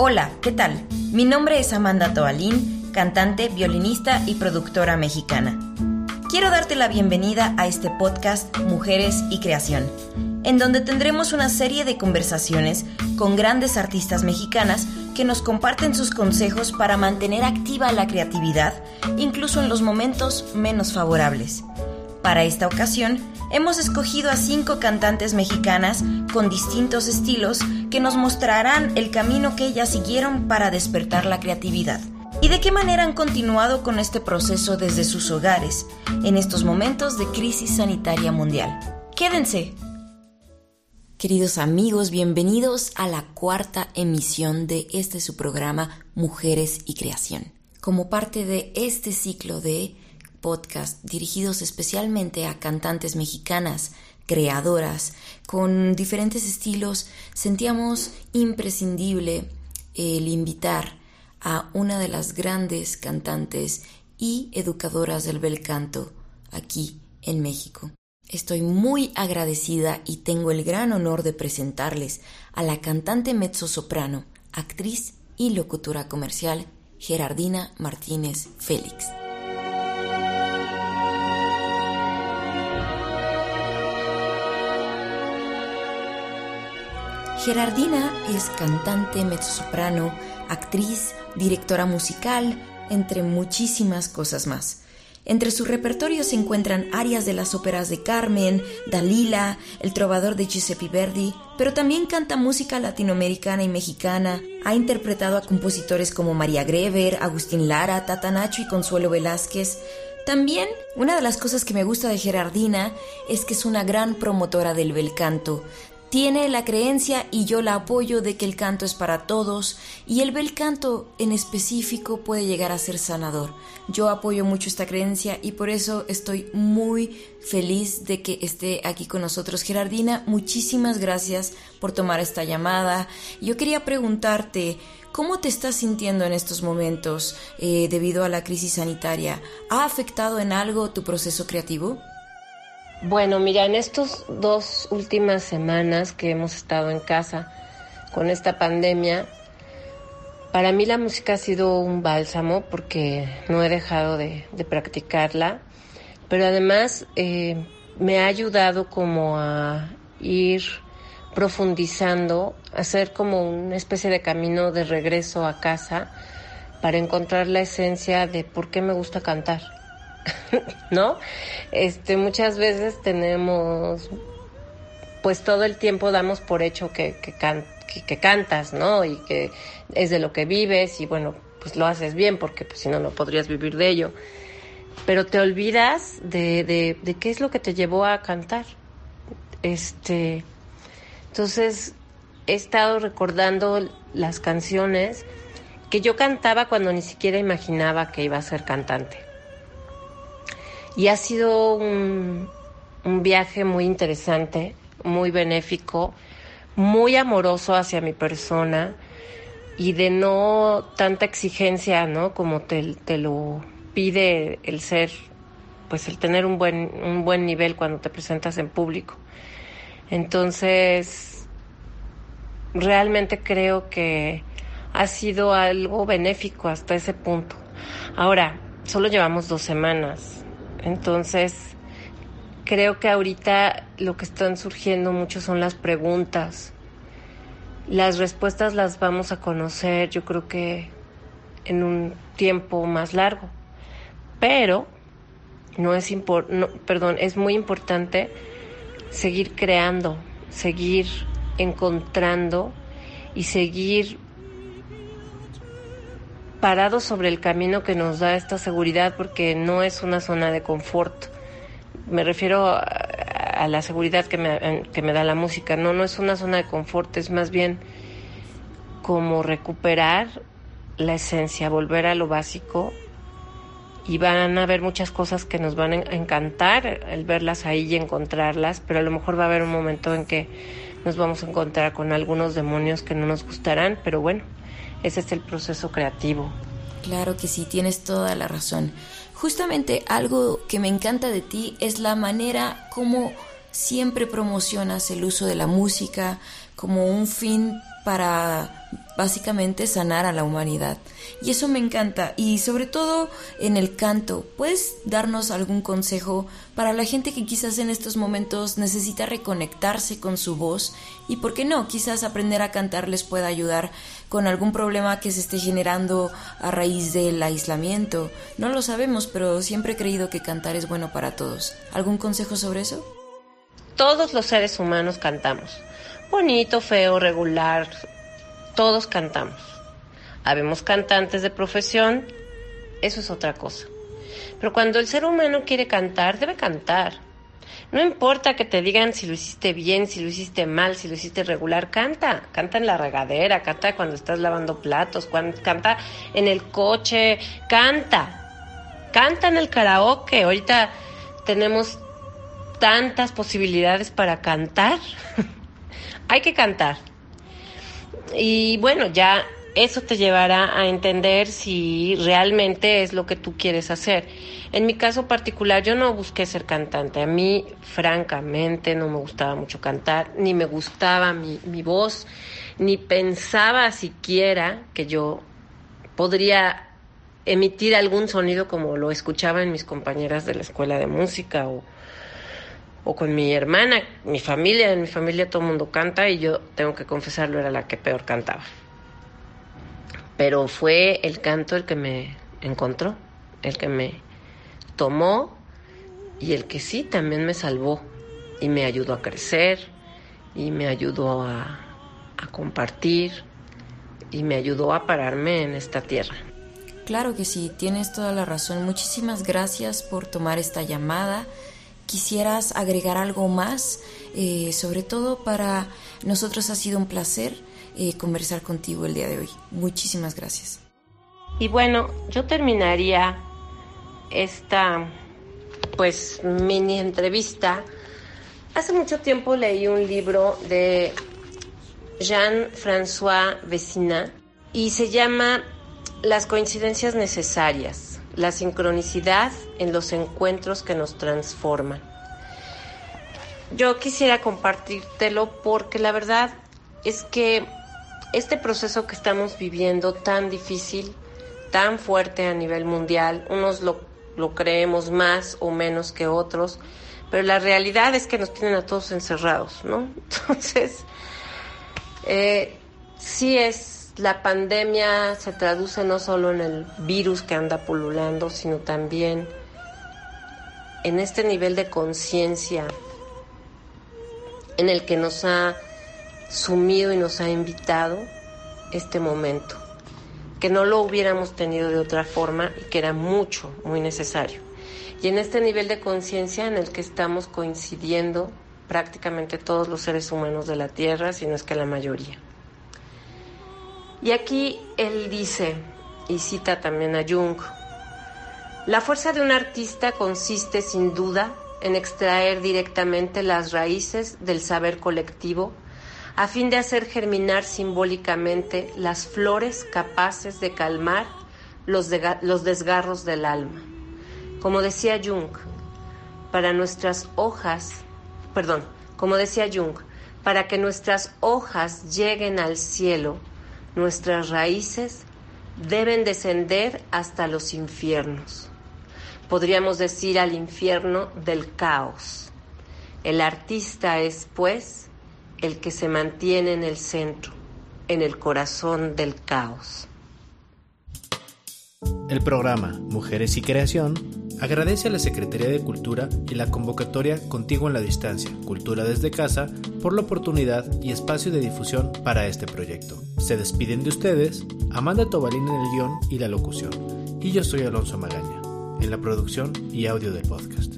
Hola, ¿qué tal? Mi nombre es Amanda Toalín, cantante, violinista y productora mexicana. Quiero darte la bienvenida a este podcast Mujeres y Creación, en donde tendremos una serie de conversaciones con grandes artistas mexicanas que nos comparten sus consejos para mantener activa la creatividad, incluso en los momentos menos favorables. Para esta ocasión, hemos escogido a cinco cantantes mexicanas con distintos estilos que nos mostrarán el camino que ellas siguieron para despertar la creatividad y de qué manera han continuado con este proceso desde sus hogares en estos momentos de crisis sanitaria mundial. Quédense. Queridos amigos, bienvenidos a la cuarta emisión de este su programa Mujeres y Creación. Como parte de este ciclo de podcast dirigidos especialmente a cantantes mexicanas, creadoras, con diferentes estilos, sentíamos imprescindible el invitar a una de las grandes cantantes y educadoras del bel canto aquí en México. Estoy muy agradecida y tengo el gran honor de presentarles a la cantante mezzo-soprano, actriz y locutora comercial Gerardina Martínez Félix. Gerardina es cantante, mezzosoprano, actriz, directora musical, entre muchísimas cosas más. Entre su repertorio se encuentran arias de las óperas de Carmen, Dalila, El trovador de Giuseppe Verdi, pero también canta música latinoamericana y mexicana. Ha interpretado a compositores como María Greber, Agustín Lara, Tata Nacho y Consuelo Velázquez. También, una de las cosas que me gusta de Gerardina es que es una gran promotora del bel canto tiene la creencia y yo la apoyo de que el canto es para todos y el bel canto en específico puede llegar a ser sanador. Yo apoyo mucho esta creencia y por eso estoy muy feliz de que esté aquí con nosotros Gerardina. Muchísimas gracias por tomar esta llamada. Yo quería preguntarte, ¿cómo te estás sintiendo en estos momentos eh, debido a la crisis sanitaria? ¿Ha afectado en algo tu proceso creativo? Bueno, mira, en estas dos últimas semanas que hemos estado en casa con esta pandemia, para mí la música ha sido un bálsamo porque no he dejado de, practicarla, pero además eh, me ha ayudado como a ir profundizando, hacer como una especie de camino de regreso a casa para encontrar la esencia de por qué me gusta cantar. ¿no? Este, muchas veces tenemos, pues todo el tiempo damos por hecho que, cantas, ¿no? Y que es de lo que vives y bueno, pues lo haces bien porque pues, si no, no podrías vivir de ello. Pero te olvidas de, de, de qué es lo que te llevó a cantar. Este, entonces, he estado recordando las canciones que yo cantaba cuando ni siquiera imaginaba que iba a ser cantante. Y ha sido un, viaje muy interesante, muy benéfico, muy amoroso hacia mi persona y de no tanta exigencia, ¿no? Como te, te, lo pide el ser, pues el tener un buen, un buen nivel cuando te presentas en público. Entonces, realmente creo que ha sido algo benéfico hasta ese punto. Ahora, solo llevamos dos semanas. Entonces, creo que ahorita lo que están surgiendo mucho son las preguntas. Las respuestas las vamos a conocer, yo creo que en un tiempo más largo. Pero no es perdón, es muy importante seguir creando, seguir encontrando y seguir parados sobre el camino que nos da esta seguridad porque no es una zona de confort. Me refiero a, la seguridad que me, que me da la música. No, no es una zona de confort, es más bien como recuperar la esencia, volver a lo básico y van a haber muchas cosas que nos van a encantar el verlas ahí y encontrarlas, pero a lo mejor va a haber un momento en que nos vamos a encontrar con algunos demonios que no nos gustarán, pero bueno, ese es el proceso creativo. Claro que sí, tienes toda la razón. Justamente algo que me encanta de ti es la manera como siempre promocionas el uso de la música como un fin para básicamente sanar a la humanidad. Y eso me encanta. Y sobre todo en el canto, ¿puedes darnos algún consejo para la gente que quizás en estos momentos necesita reconectarse con su voz? Y por qué no, quizás aprender a cantar les pueda ayudar con algún problema que se esté generando a raíz del aislamiento. No lo sabemos, pero siempre he creído que cantar es bueno para todos. ¿Algún consejo sobre eso? Todos los seres humanos cantamos. Bonito, feo, regular, todos cantamos. Habemos cantantes de profesión, eso es otra cosa. Pero cuando el ser humano quiere cantar, debe cantar. No importa que te digan si lo hiciste bien, si lo hiciste mal, si lo hiciste regular, canta. Canta en la regadera, canta cuando estás lavando platos, canta en el coche, canta. Canta en el karaoke. Ahorita tenemos tantas posibilidades para cantar. Hay que cantar. Y bueno, ya eso te llevará a entender si realmente es lo que tú quieres hacer. En mi caso particular, yo no busqué ser cantante. A mí, francamente, no me gustaba mucho cantar, ni me gustaba mi, mi voz, ni pensaba siquiera que yo podría emitir algún sonido como lo escuchaba en mis compañeras de la escuela de música o, o con mi hermana, mi familia, en mi familia todo el mundo canta y yo tengo que confesarlo, era la que peor cantaba. Pero fue el canto el que me encontró, el que me tomó y el que sí también me salvó y me ayudó a crecer y me ayudó a, a compartir y me ayudó a pararme en esta tierra. Claro que sí, tienes toda la razón. Muchísimas gracias por tomar esta llamada quisieras agregar algo más, eh, sobre todo para nosotros ha sido un placer eh, conversar contigo el día de hoy. Muchísimas gracias. Y bueno, yo terminaría esta pues mini entrevista. Hace mucho tiempo leí un libro de Jean-François Vecina y se llama Las coincidencias necesarias la sincronicidad en los encuentros que nos transforman. Yo quisiera compartírtelo porque la verdad es que este proceso que estamos viviendo tan difícil, tan fuerte a nivel mundial, unos lo, creemos más o menos que otros, pero la realidad es que nos tienen a todos encerrados, ¿no? Entonces, eh, sí es la pandemia se traduce no solo en el virus que anda pululando, sino también en este nivel de conciencia en el que nos ha sumido y nos ha invitado este momento, que no lo hubiéramos tenido de otra forma y que era mucho, muy necesario. Y en este nivel de conciencia en el que estamos coincidiendo prácticamente todos los seres humanos de la Tierra, si no es que la mayoría. Y aquí él dice, y cita también a Jung, la fuerza de un artista consiste sin duda en extraer directamente las raíces del saber colectivo a fin de hacer germinar simbólicamente las flores capaces de calmar los, los desgarros del alma. Como decía Jung, para nuestras hojas, perdón, como decía Jung, para que nuestras hojas lleguen al cielo, Nuestras raíces deben descender hasta los infiernos. Podríamos decir al infierno del caos. El artista es, pues, el que se mantiene en el centro, en el corazón del caos. El programa Mujeres y Creación agradece a la Secretaría de Cultura y la convocatoria Contigo en la Distancia, Cultura desde Casa, por la oportunidad y espacio de difusión para este proyecto. Se despiden de ustedes Amanda Tobalín en el guion y la locución, y yo soy Alonso Magaña, en la producción y audio del podcast.